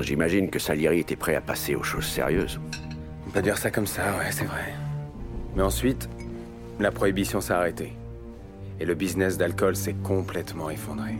J'imagine que Salieri était prêt à passer aux choses sérieuses. On peut dire ça comme ça, ouais, c'est vrai. Mais ensuite, la prohibition s'est arrêtée. Et le business d'alcool s'est complètement effondré.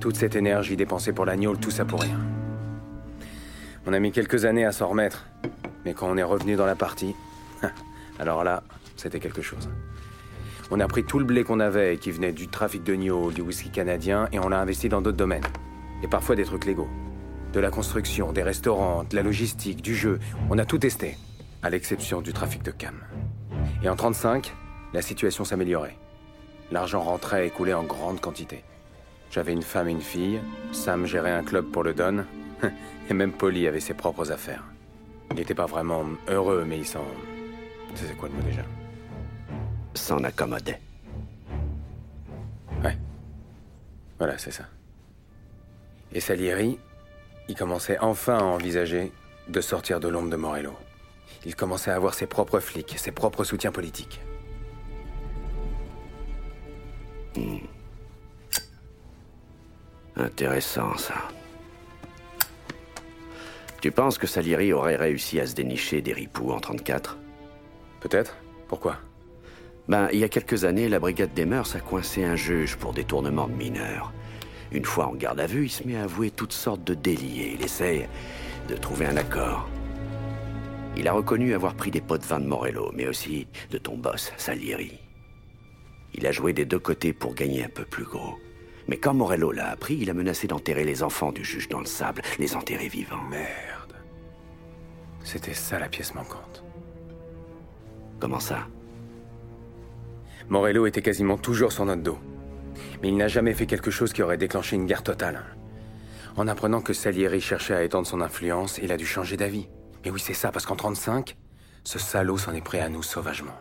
Toute cette énergie dépensée pour l'agneau, tout ça pour rien. On a mis quelques années à s'en remettre. Mais quand on est revenu dans la partie, alors là, c'était quelque chose. On a pris tout le blé qu'on avait qui venait du trafic de Nio, du whisky canadien, et on l'a investi dans d'autres domaines. Et parfois des trucs légaux. De la construction, des restaurants, de la logistique, du jeu. On a tout testé. À l'exception du trafic de cam. Et en 35, la situation s'améliorait. L'argent rentrait et coulait en grande quantité. J'avais une femme et une fille, Sam gérait un club pour le Don, et même Polly avait ses propres affaires. Il n'était pas vraiment heureux, mais il s'en... C'est quoi le mot déjà? S'en accommodait. Ouais. Voilà, c'est ça. Et Salieri, il commençait enfin à envisager de sortir de l'ombre de Morello. Il commençait à avoir ses propres flics, ses propres soutiens politiques. Hmm. Intéressant, ça. Tu penses que Salieri aurait réussi à se dénicher des ripoux en 34 Peut-être. Pourquoi? Ben, il y a quelques années, la brigade des mœurs a coincé un juge pour détournement de mineurs. Une fois en garde à vue, il se met à avouer toutes sortes de délits et il essaie de trouver un accord. Il a reconnu avoir pris des pots de vin de Morello, mais aussi de ton boss, Salieri. Il a joué des deux côtés pour gagner un peu plus gros. Mais quand Morello l'a appris, il a menacé d'enterrer les enfants du juge dans le sable, les enterrer vivants. Merde. C'était ça la pièce manquante. Comment ça? Morello était quasiment toujours sur notre dos. Mais il n'a jamais fait quelque chose qui aurait déclenché une guerre totale. En apprenant que Salieri cherchait à étendre son influence, il a dû changer d'avis. Mais oui, c'est ça, parce qu'en 35, ce salaud s'en est prêt à nous sauvagement.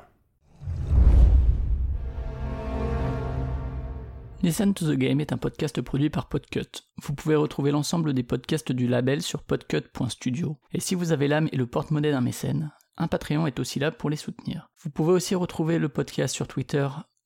Listen to the Game est un podcast produit par Podcut. Vous pouvez retrouver l'ensemble des podcasts du label sur podcut.studio. Et si vous avez l'âme et le porte-monnaie d'un mécène, un Patreon est aussi là pour les soutenir. Vous pouvez aussi retrouver le podcast sur Twitter,